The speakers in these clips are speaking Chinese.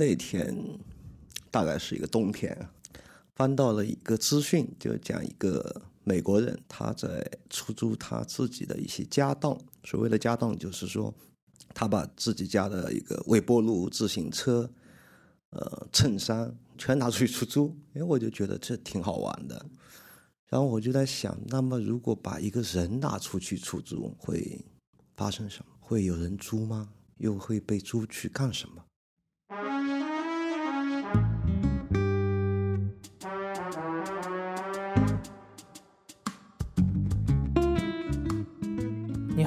那天大概是一个冬天，翻到了一个资讯，就讲一个美国人他在出租他自己的一些家当。所谓的家当，就是说他把自己家的一个微波炉、自行车、呃衬衫全拿出去出租。哎，我就觉得这挺好玩的。然后我就在想，那么如果把一个人拿出去出租，会发生什么？会有人租吗？又会被租去干什么？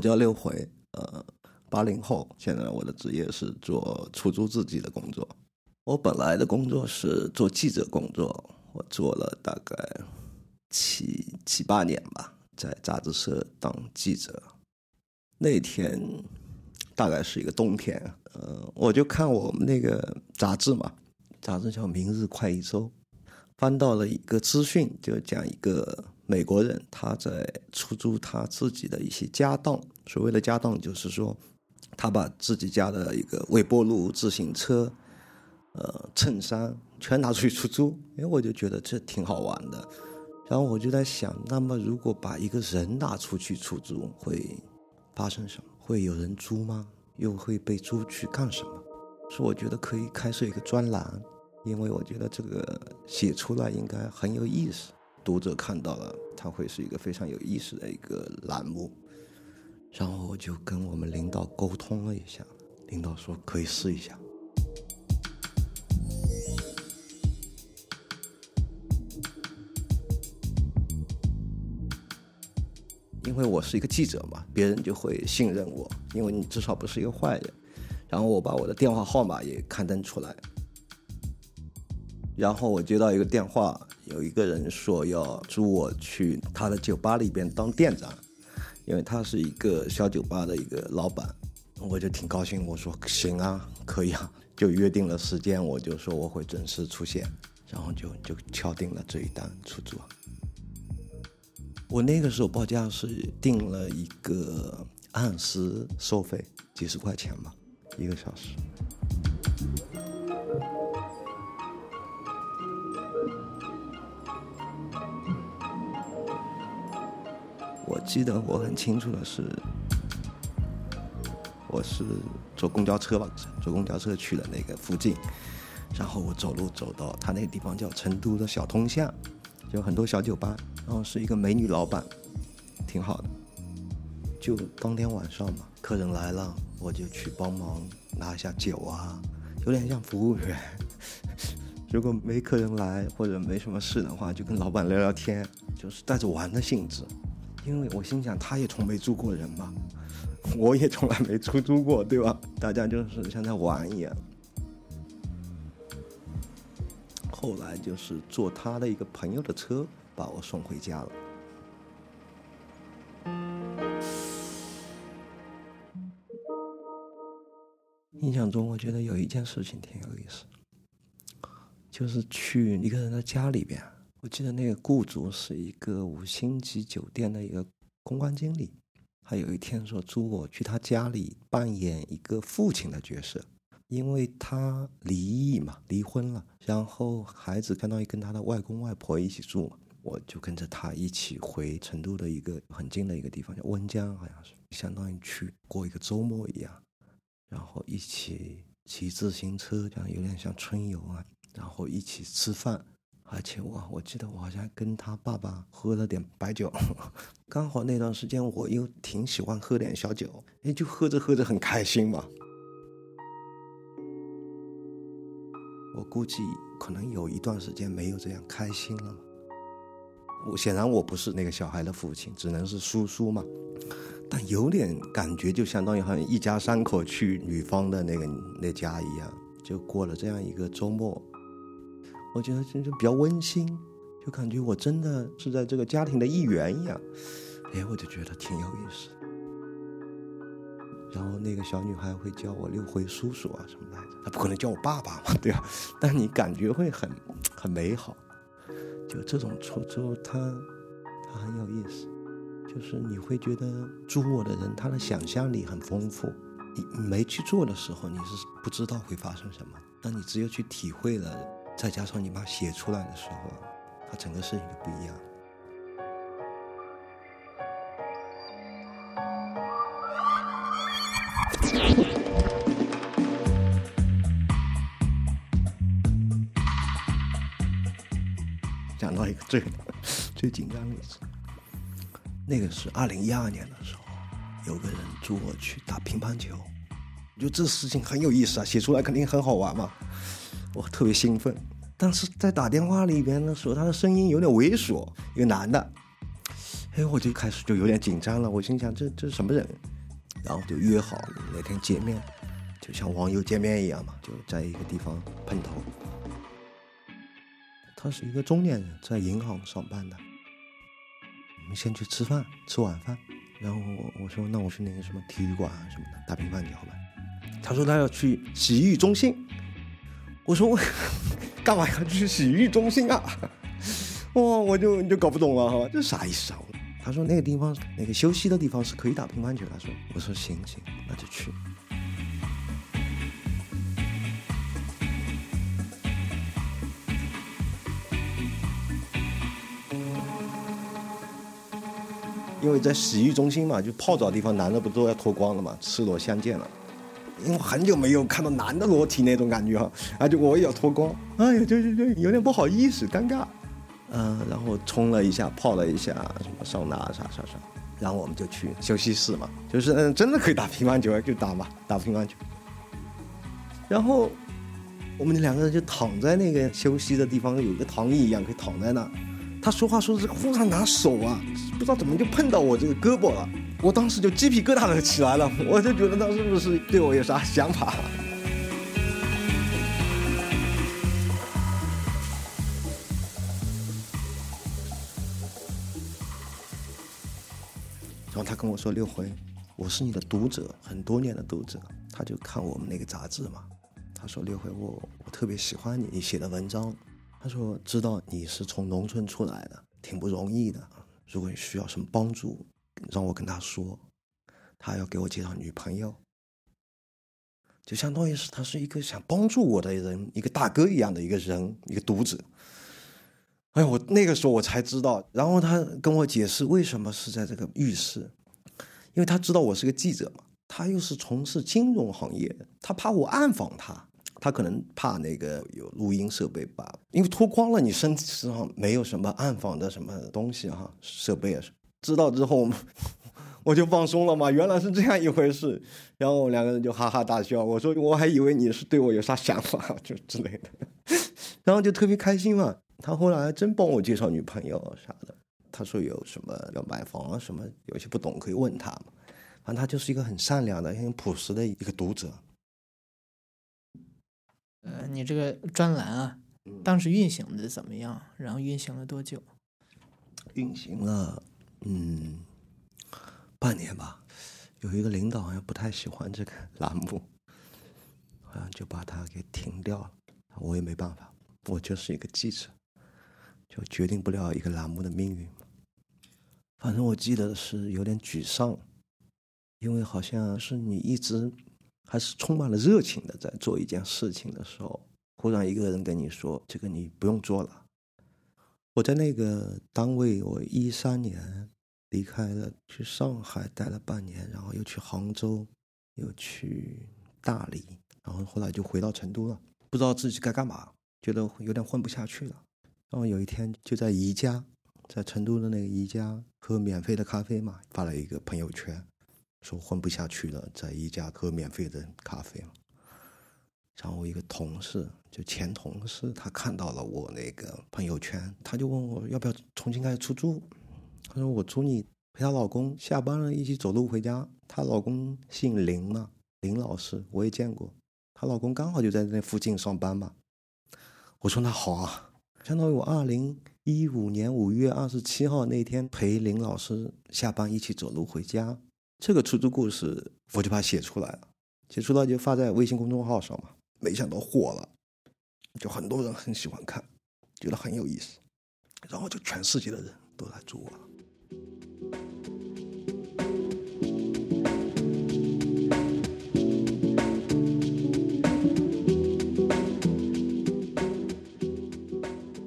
我叫六回，呃，八零后。现在我的职业是做出租自己的工作。我本来的工作是做记者工作，我做了大概七七八年吧，在杂志社当记者。那天大概是一个冬天，呃，我就看我们那个杂志嘛，杂志叫《明日快一周》，翻到了一个资讯，就讲一个。美国人他在出租他自己的一些家当，所谓的家当就是说，他把自己家的一个微波炉、自行车、呃衬衫 全拿出去出租。哎，我就觉得这挺好玩的。然后我就在想，那么如果把一个人拿出去出租，会发生什么？会有人租吗？又会被租去干什么？所以我觉得可以开设一个专栏，因为我觉得这个写出来应该很有意思。读者看到了，他会是一个非常有意思的一个栏目。然后我就跟我们领导沟通了一下，领导说可以试一下。因为我是一个记者嘛，别人就会信任我，因为你至少不是一个坏人。然后我把我的电话号码也刊登出来。然后我接到一个电话。有一个人说要租我去他的酒吧里边当店长，因为他是一个小酒吧的一个老板，我就挺高兴。我说行啊，可以啊，就约定了时间。我就说我会准时出现，然后就就敲定了这一单出租。我那个时候报价是定了一个按时收费，几十块钱吧，一个小时。记得我很清楚的是，我是坐公交车吧，坐公交车去了那个附近，然后我走路走到他那个地方叫成都的小通巷，有很多小酒吧，然后是一个美女老板，挺好的。就当天晚上嘛，客人来了，我就去帮忙拿一下酒啊，有点像服务员。如果没客人来或者没什么事的话，就跟老板聊聊天，就是带着玩的性质。因为我心想，他也从没租过人嘛，我也从来没出租过，对吧？大家就是像在玩一样。后来就是坐他的一个朋友的车把我送回家了。印象中，我觉得有一件事情挺有意思，就是去一个人的家里边。我记得那个雇主是一个五星级酒店的一个公关经理，他有一天说租我去他家里扮演一个父亲的角色，因为他离异嘛，离婚了，然后孩子相当于跟他的外公外婆一起住嘛，我就跟着他一起回成都的一个很近的一个地方叫温江，好像是相当于去过一个周末一样，然后一起骑自行车，这样有点像春游啊，然后一起吃饭。而且我我记得我好像跟他爸爸喝了点白酒，刚好那段时间我又挺喜欢喝点小酒，哎，就喝着喝着很开心嘛。我估计可能有一段时间没有这样开心了，我显然我不是那个小孩的父亲，只能是叔叔嘛。但有点感觉，就相当于好像一家三口去女方的那个那家一样，就过了这样一个周末。我觉得就就比较温馨，就感觉我真的是在这个家庭的一员一样。哎，我就觉得挺有意思。然后那个小女孩会叫我六回叔叔啊什么来着，她不可能叫我爸爸嘛，对吧？但你感觉会很很美好，就这种出租，它它很有意思。就是你会觉得租我的人他的想象力很丰富，你没去做的时候你是不知道会发生什么，那你只有去体会了，再加上你把写出来的时候，它整个事情就不一样。讲到一个最最紧张的一次。那个是二零一二年的时候，有个人租我去打乒乓球，我觉得这事情很有意思啊，写出来肯定很好玩嘛，我特别兴奋。但是在打电话里边的时候，他的声音有点猥琐，一个男的，哎，我就开始就有点紧张了。我心想这这是什么人？然后就约好那天见面，就像网友见面一样嘛，就在一个地方碰头。他是一个中年人，在银行上班的。我们先去吃饭，吃晚饭，然后我我说那我去那个什么体育馆什么的打乒乓球吧。他说他要去洗浴中心，我说我干嘛要去洗浴中心啊？哇，我就就搞不懂了哈，这啥意思啊？他说那个地方那个休息的地方是可以打乒乓球。他说我说行行，那就去。因为在洗浴中心嘛，就泡澡地方，男的不都要脱光了嘛，赤裸相见了。因为很久没有看到男的裸体那种感觉哈，啊，就我也要脱光，哎呀，就就就有点不好意思，尴尬。嗯，然后冲了一下，泡了一下，什么桑拿啥啥啥，然后我们就去休息室嘛，就是嗯，真的可以打乒乓球，就打嘛，打乒乓球。然后我们两个人就躺在那个休息的地方，有一个躺椅一样，可以躺在那。他说话说的是忽然拿手啊，不知道怎么就碰到我这个胳膊了，我当时就鸡皮疙瘩都起来了，我就觉得他是不是对我有啥想法？然后他跟我说：“六回，我是你的读者，很多年的读者。”他就看我们那个杂志嘛，他说：“六回，我我特别喜欢你你写的文章。”他说：“知道你是从农村出来的，挺不容易的。如果你需要什么帮助，让我跟他说。他要给我介绍女朋友，就相当于是他是一个想帮助我的人，一个大哥一样的一个人，一个读者。哎，我那个时候我才知道。然后他跟我解释为什么是在这个浴室，因为他知道我是个记者嘛，他又是从事金融行业，他怕我暗访他。”他可能怕那个有录音设备吧，因为脱光了，你身体上没有什么暗访的什么东西哈，设备啊什么。知道之后，我就放松了嘛，原来是这样一回事。然后两个人就哈哈大笑。我说我还以为你是对我有啥想法就之类的，然后就特别开心嘛。他后来还真帮我介绍女朋友啥的。他说有什么要买房啊什么，有些不懂可以问他嘛。反正他就是一个很善良的、很朴实的一个读者。呃，你这个专栏啊，当时运行的怎么样？然后运行了多久？运行了，嗯，半年吧。有一个领导好像不太喜欢这个栏目，好像就把它给停掉了。我也没办法，我就是一个记者，就决定不了一个栏目的命运。反正我记得是有点沮丧，因为好像是你一直。还是充满了热情的，在做一件事情的时候，忽然一个人跟你说：“这个你不用做了。”我在那个单位，我一三年离开了，去上海待了半年，然后又去杭州，又去大理，然后后来就回到成都了。不知道自己该干嘛，觉得有点混不下去了。然后有一天就在宜家，在成都的那个宜家喝免费的咖啡嘛，发了一个朋友圈。说混不下去了，在宜家喝免费的咖啡然后我一个同事，就前同事，他看到了我那个朋友圈，他就问我要不要重新开始出租。他说我租你陪她老公下班了一起走路回家。她老公姓林嘛，林老师我也见过，她老公刚好就在那附近上班嘛。我说那好啊，相当于我二零一五年五月二十七号那天陪林老师下班一起走路回家。这个出租故事我就把它写出来了，写出来就发在微信公众号上嘛。没想到火了，就很多人很喜欢看，觉得很有意思，然后就全世界的人都来租我了。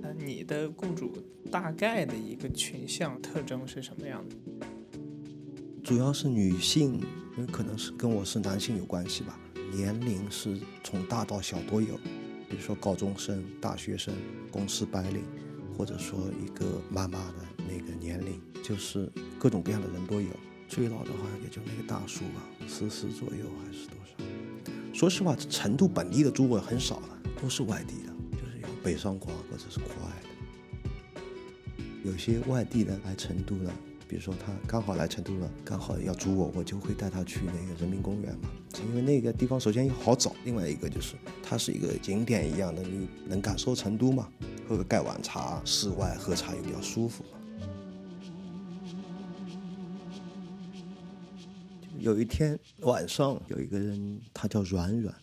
呃，你的雇主大概的一个群像特征是什么样的？主要是女性，因为可能是跟我是男性有关系吧。年龄是从大到小都有，比如说高中生、大学生、公司白领，或者说一个妈妈的那个年龄，就是各种各样的人都有。最老的好像也就那个大叔吧，四十左右还是多少？说实话，成都本地的猪我很少了，都是外地的，就是有北上广或者是国外的。有些外地的来成都了，比如说他刚好来成都了，刚好要租我，我就会带他去那个人民公园嘛，因为那个地方首先又好找，另外一个就是它是一个景点一样的，你能感受成都嘛，喝个盖碗茶，室外喝茶又比较舒服。有一天晚上，有一个人，他叫软软，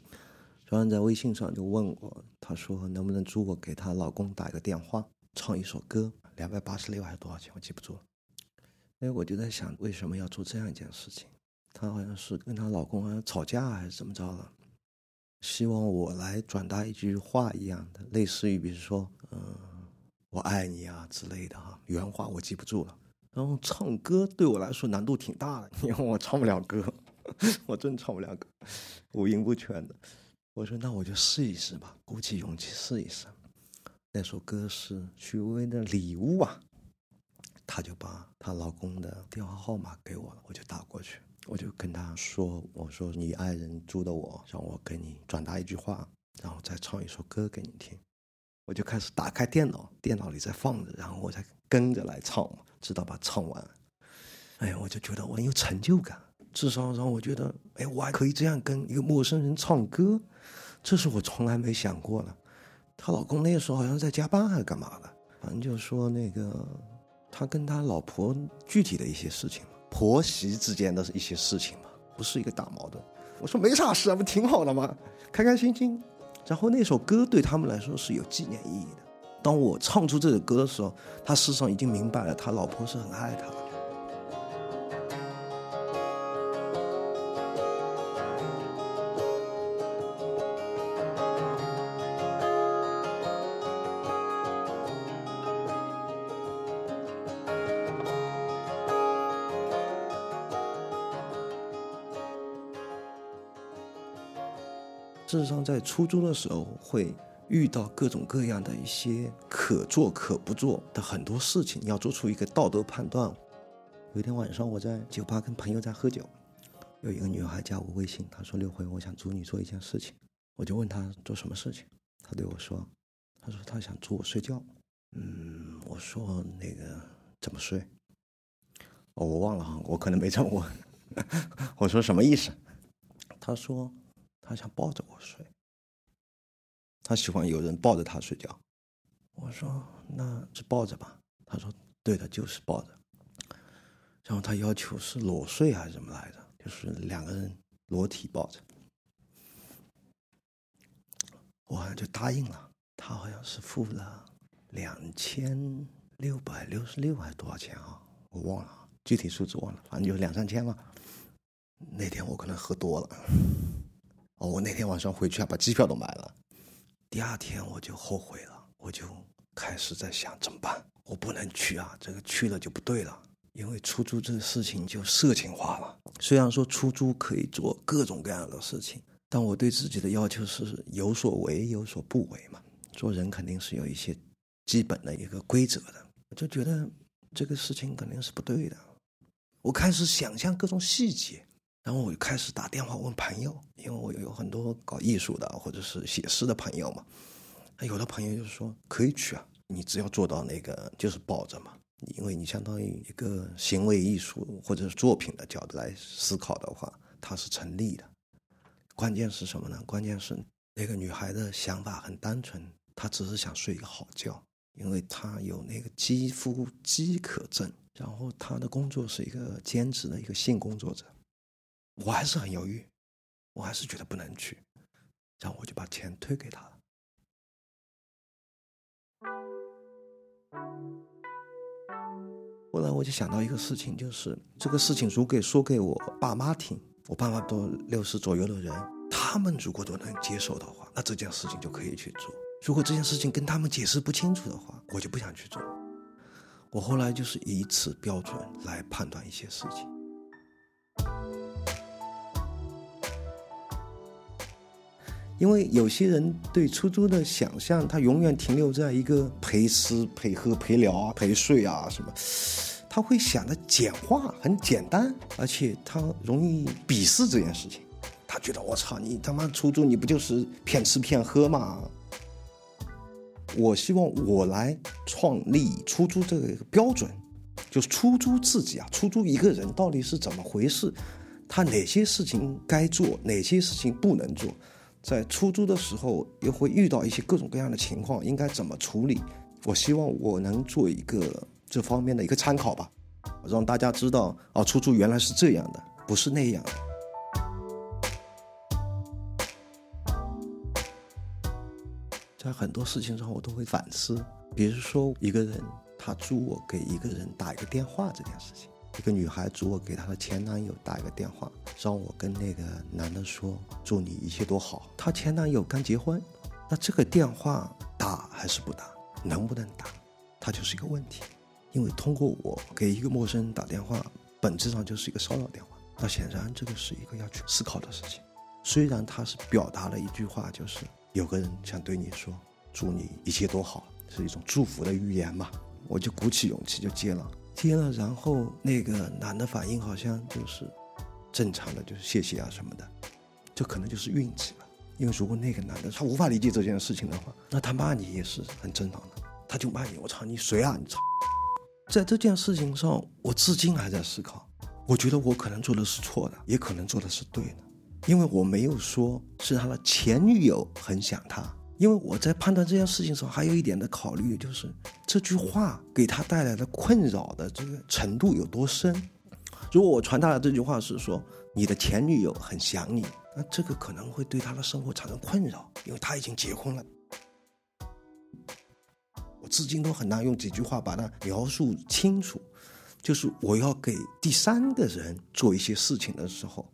软软在微信上就问我，他说能不能租我给她老公打一个电话，唱一首歌，两百八十六还是多少钱，我记不住了。哎，我就在想，为什么要做这样一件事情？她好像是跟她老公好像吵架还是怎么着了，希望我来转达一句话一样的，类似于比如说，嗯、我爱你啊之类的哈，原话我记不住了。然后唱歌对我来说难度挺大的，因为我唱不了歌，我真唱不了歌，五音不全的。我说那我就试一试吧，鼓起勇气试一试。那首歌是许巍的《礼物》啊，她就把她老公的电话号码给我了，我就打过去，我就跟他说：“我说你爱人租的我，让我给你转达一句话，然后再唱一首歌给你听。”我就开始打开电脑，电脑里在放着，然后我再跟着来唱嘛，直到把唱完。哎呀，我就觉得我很有成就感，至少让我觉得，哎，我还可以这样跟一个陌生人唱歌，这是我从来没想过的。她老公那时候好像在加班还是干嘛的，反正就说那个他跟他老婆具体的一些事情，婆媳之间的一些事情嘛，不是一个大矛盾。我说没啥事啊，不挺好的吗？开开心心。然后那首歌对他们来说是有纪念意义的。当我唱出这首歌的时候，他事实上已经明白了，他老婆是很爱他事实上，在初中的时候会遇到各种各样的一些可做可不做的很多事情，要做出一个道德判断。有一天晚上，我在酒吧跟朋友在喝酒，有一个女孩加我微信，她说：“刘辉，我想租你做一件事情。”我就问她做什么事情，她对我说：“她说她想租我睡觉。”嗯，我说那个怎么睡？哦，我忘了哈，我可能没这么问。我说什么意思？她说。他想抱着我睡，他喜欢有人抱着他睡觉。我说那就抱着吧？他说对的，就是抱着。然后他要求是裸睡还是什么来着？就是两个人裸体抱着。我好像就答应了。他好像是付了两千六百六十六还是多少钱啊？我忘了，具体数字忘了，反正就两三千嘛。那天我可能喝多了。哦，我那天晚上回去还把机票都买了。第二天我就后悔了，我就开始在想怎么办？我不能去啊，这个去了就不对了，因为出租这个事情就色情化了。虽然说出租可以做各种各样的事情，但我对自己的要求是有所为有所不为嘛。做人肯定是有一些基本的一个规则的。我就觉得这个事情肯定是不对的。我开始想象各种细节。然后我就开始打电话问朋友，因为我有很多搞艺术的或者是写诗的朋友嘛。有的朋友就是说可以去啊，你只要做到那个就是抱着嘛，因为你相当于一个行为艺术或者是作品的角度来思考的话，它是成立的。关键是什么呢？关键是那个女孩的想法很单纯，她只是想睡一个好觉，因为她有那个肌肤饥渴症，然后她的工作是一个兼职的一个性工作者。我还是很犹豫，我还是觉得不能去，然后我就把钱退给他了。后来我就想到一个事情，就是这个事情如果说给我爸妈听，我爸妈都六十左右的人，他们如果都能接受的话，那这件事情就可以去做。如果这件事情跟他们解释不清楚的话，我就不想去做。我后来就是以此标准来判断一些事情。因为有些人对出租的想象，他永远停留在一个陪吃、陪喝、陪聊啊、陪睡啊什么，他会想的简化，很简单，而且他容易鄙视这件事情。他觉得我操，你他妈出租，你不就是骗吃骗喝吗？我希望我来创立出租这个标准，就是出租自己啊，出租一个人到底是怎么回事？他哪些事情该做，哪些事情不能做？在出租的时候，又会遇到一些各种各样的情况，应该怎么处理？我希望我能做一个这方面的一个参考吧，让大家知道啊，出租原来是这样的，不是那样的。在很多事情上，我都会反思，比如说一个人他租我给一个人打一个电话这件事情。一个女孩主我给她的前男友打一个电话，让我跟那个男的说祝你一切都好。她前男友刚结婚，那这个电话打还是不打，能不能打，它就是一个问题。因为通过我给一个陌生人打电话，本质上就是一个骚扰电话。那显然这个是一个要去思考的事情。虽然他是表达了一句话，就是有个人想对你说祝你一切都好，是一种祝福的语言嘛，我就鼓起勇气就接了。接了，然后那个男的反应好像就是正常的，就是谢谢啊什么的，这可能就是运气吧。因为如果那个男的他无法理解这件事情的话，那他骂你也是很正常的，他就骂你，我操你谁啊你操！在这件事情上，我至今还在思考，我觉得我可能做的是错的，也可能做的是对的，因为我没有说是他的前女友很想他。因为我在判断这件事情时候，还有一点的考虑，就是这句话给他带来的困扰的这个程度有多深。如果我传达的这句话是说你的前女友很想你，那这个可能会对他的生活产生困扰，因为他已经结婚了。我至今都很难用几句话把它描述清楚。就是我要给第三个人做一些事情的时候，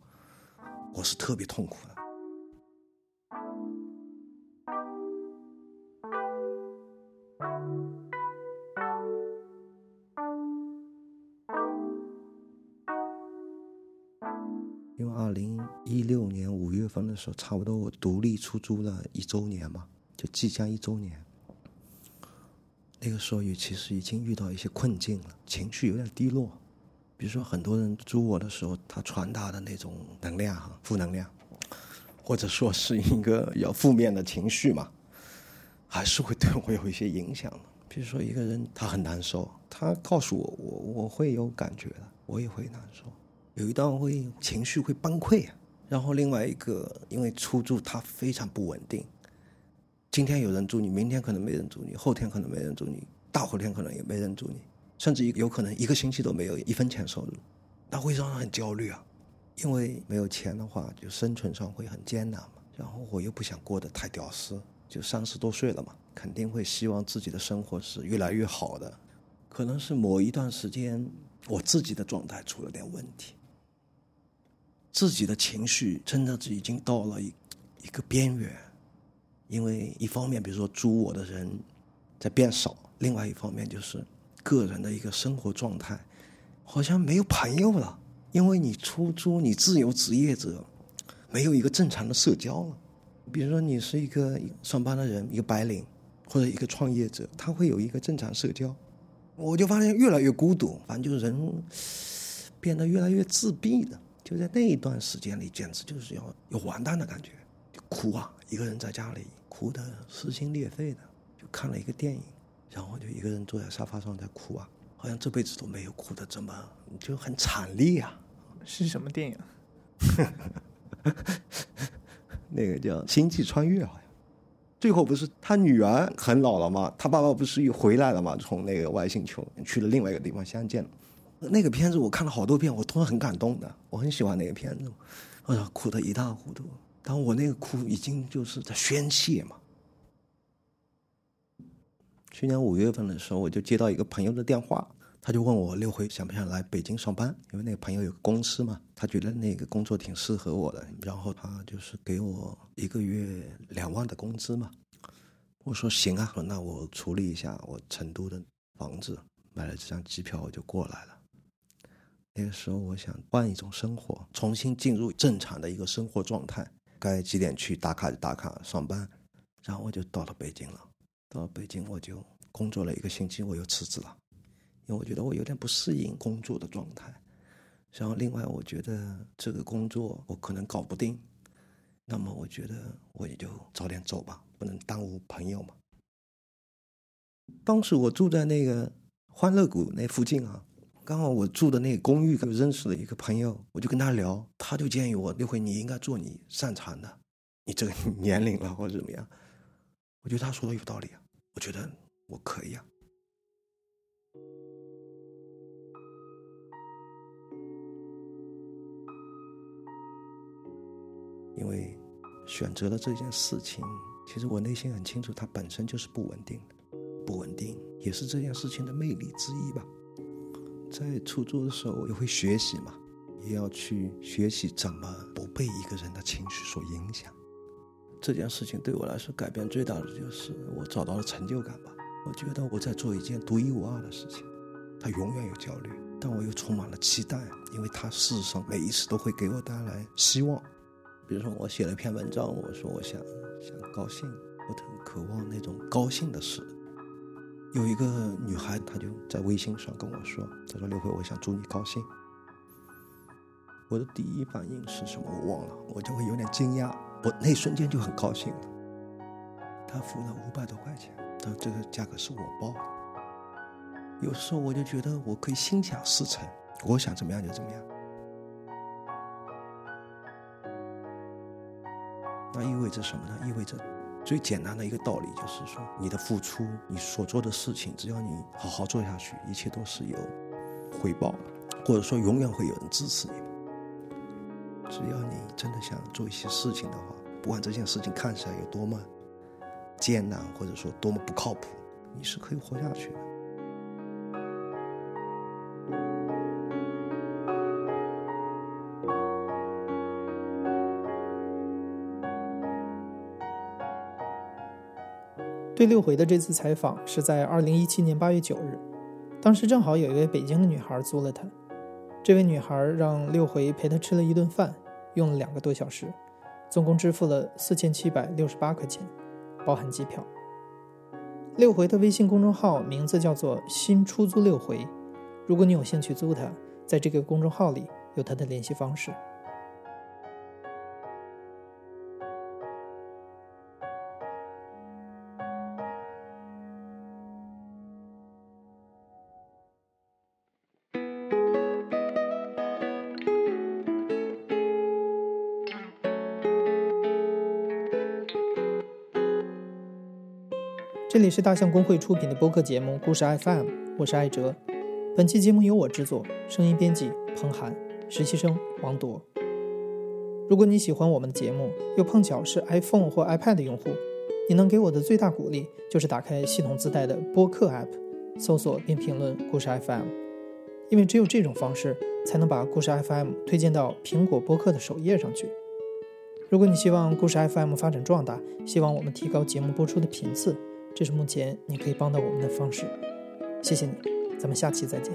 我是特别痛苦的。差不多我独立出租了一周年嘛，就即将一周年。那个时候也其实已经遇到一些困境了，情绪有点低落。比如说，很多人租我的时候，他传达的那种能量哈，负能量，或者说是一个要负面的情绪嘛，还是会对我有一些影响的。比如说，一个人他很难受，他告诉我，我我会有感觉的，我也会难受，有一段会情绪会崩溃啊。然后另外一个，因为出租它非常不稳定，今天有人租你，明天可能没人租你，后天可能没人租你，大后天可能也没人租你，甚至有可能一个星期都没有一分钱收入，那会让人很焦虑啊。因为没有钱的话，就生存上会很艰难嘛。然后我又不想过得太屌丝，就三十多岁了嘛，肯定会希望自己的生活是越来越好的。可能是某一段时间，我自己的状态出了点问题。自己的情绪真的是已经到了一一个边缘，因为一方面，比如说租我的人在变少，另外一方面就是个人的一个生活状态好像没有朋友了，因为你出租，你自由职业者没有一个正常的社交了。比如说你是一个上班的人，一个白领或者一个创业者，他会有一个正常社交，我就发现越来越孤独，反正就是人变得越来越自闭了。就在那一段时间里，简直就是要要完蛋的感觉，就哭啊，一个人在家里哭得撕心裂肺的，就看了一个电影，然后就一个人坐在沙发上在哭啊，好像这辈子都没有哭的这么就很惨烈啊。是什么电影？那个叫《星际穿越》好像。最后不是他女儿很老了吗？他爸爸不是又回来了吗？从那个外星球去了另外一个地方相见了。那个片子我看了好多遍，我都很感动的。我很喜欢那个片子，哎呀，哭得一塌糊涂。但我那个哭已经就是在宣泄嘛。去年五月份的时候，我就接到一个朋友的电话，他就问我六回想不想来北京上班，因为那个朋友有个公司嘛，他觉得那个工作挺适合我的，然后他就是给我一个月两万的工资嘛。我说行啊，那我处理一下我成都的房子，买了这张机票我就过来了。那个时候我想换一种生活，重新进入正常的一个生活状态，该几点去打卡就打卡上班，然后我就到了北京了。到了北京我就工作了一个星期，我又辞职了，因为我觉得我有点不适应工作的状态。然后另外我觉得这个工作我可能搞不定，那么我觉得我也就早点走吧，不能耽误朋友嘛。当时我住在那个欢乐谷那附近啊，刚好我住的那个公寓就认识了一个朋友，我就跟他聊，他就建议我，那回你应该做你擅长的，你这个年龄了或者怎么样。我觉得他说的有道理啊，我觉得我可以啊。因为选择了这件事情，其实我内心很清楚，它本身就是不稳定的，不稳定也是这件事情的魅力之一吧。在出租的时候，我也会学习嘛，也要去学习怎么不被一个人的情绪所影响。这件事情对我来说改变最大的就是我找到了成就感吧。我觉得我在做一件独一无二的事情，它永远有焦虑，但我又充满了期待，因为它事实上每一次都会给我带来希望。比如说我写了一篇文章，我说我想想高兴，我很渴望那种高兴的事。有一个女孩，她就在微信上跟我说：“她说刘辉，我想祝你高兴。”我的第一反应是什么？我忘了，我就会有点惊讶。我那一瞬间就很高兴了。他付了五百多块钱，但这个价格是我报的。有时候我就觉得我可以心想事成，我想怎么样就怎么样。那意味着什么呢？意味着最简单的一个道理就是说，你的付出，你所做的事情，只要你好好做下去，一切都是有回报的，或者说永远会有人支持你。只要你真的想做一些事情的话，不管这件事情看起来有多么艰难，或者说多么不靠谱，你是可以活下去的。对六回的这次采访是在二零一七年八月九日，当时正好有一位北京的女孩租了他。这位女孩让六回陪她吃了一顿饭，用了两个多小时，总共支付了四千七百六十八块钱，包含机票。六回的微信公众号名字叫做“新出租六回”，如果你有兴趣租他，在这个公众号里有他的联系方式。里是大象公会出品的播客节目《故事 FM》，我是艾哲。本期节目由我制作，声音编辑彭涵，实习生王铎。如果你喜欢我们的节目，又碰巧是 iPhone 或 iPad 的用户，你能给我的最大鼓励就是打开系统自带的播客 App，搜索并评论“故事 FM”，因为只有这种方式才能把“故事 FM” 推荐到苹果播客的首页上去。如果你希望“故事 FM” 发展壮大，希望我们提高节目播出的频次。这是目前你可以帮到我们的方式，谢谢你，咱们下期再见。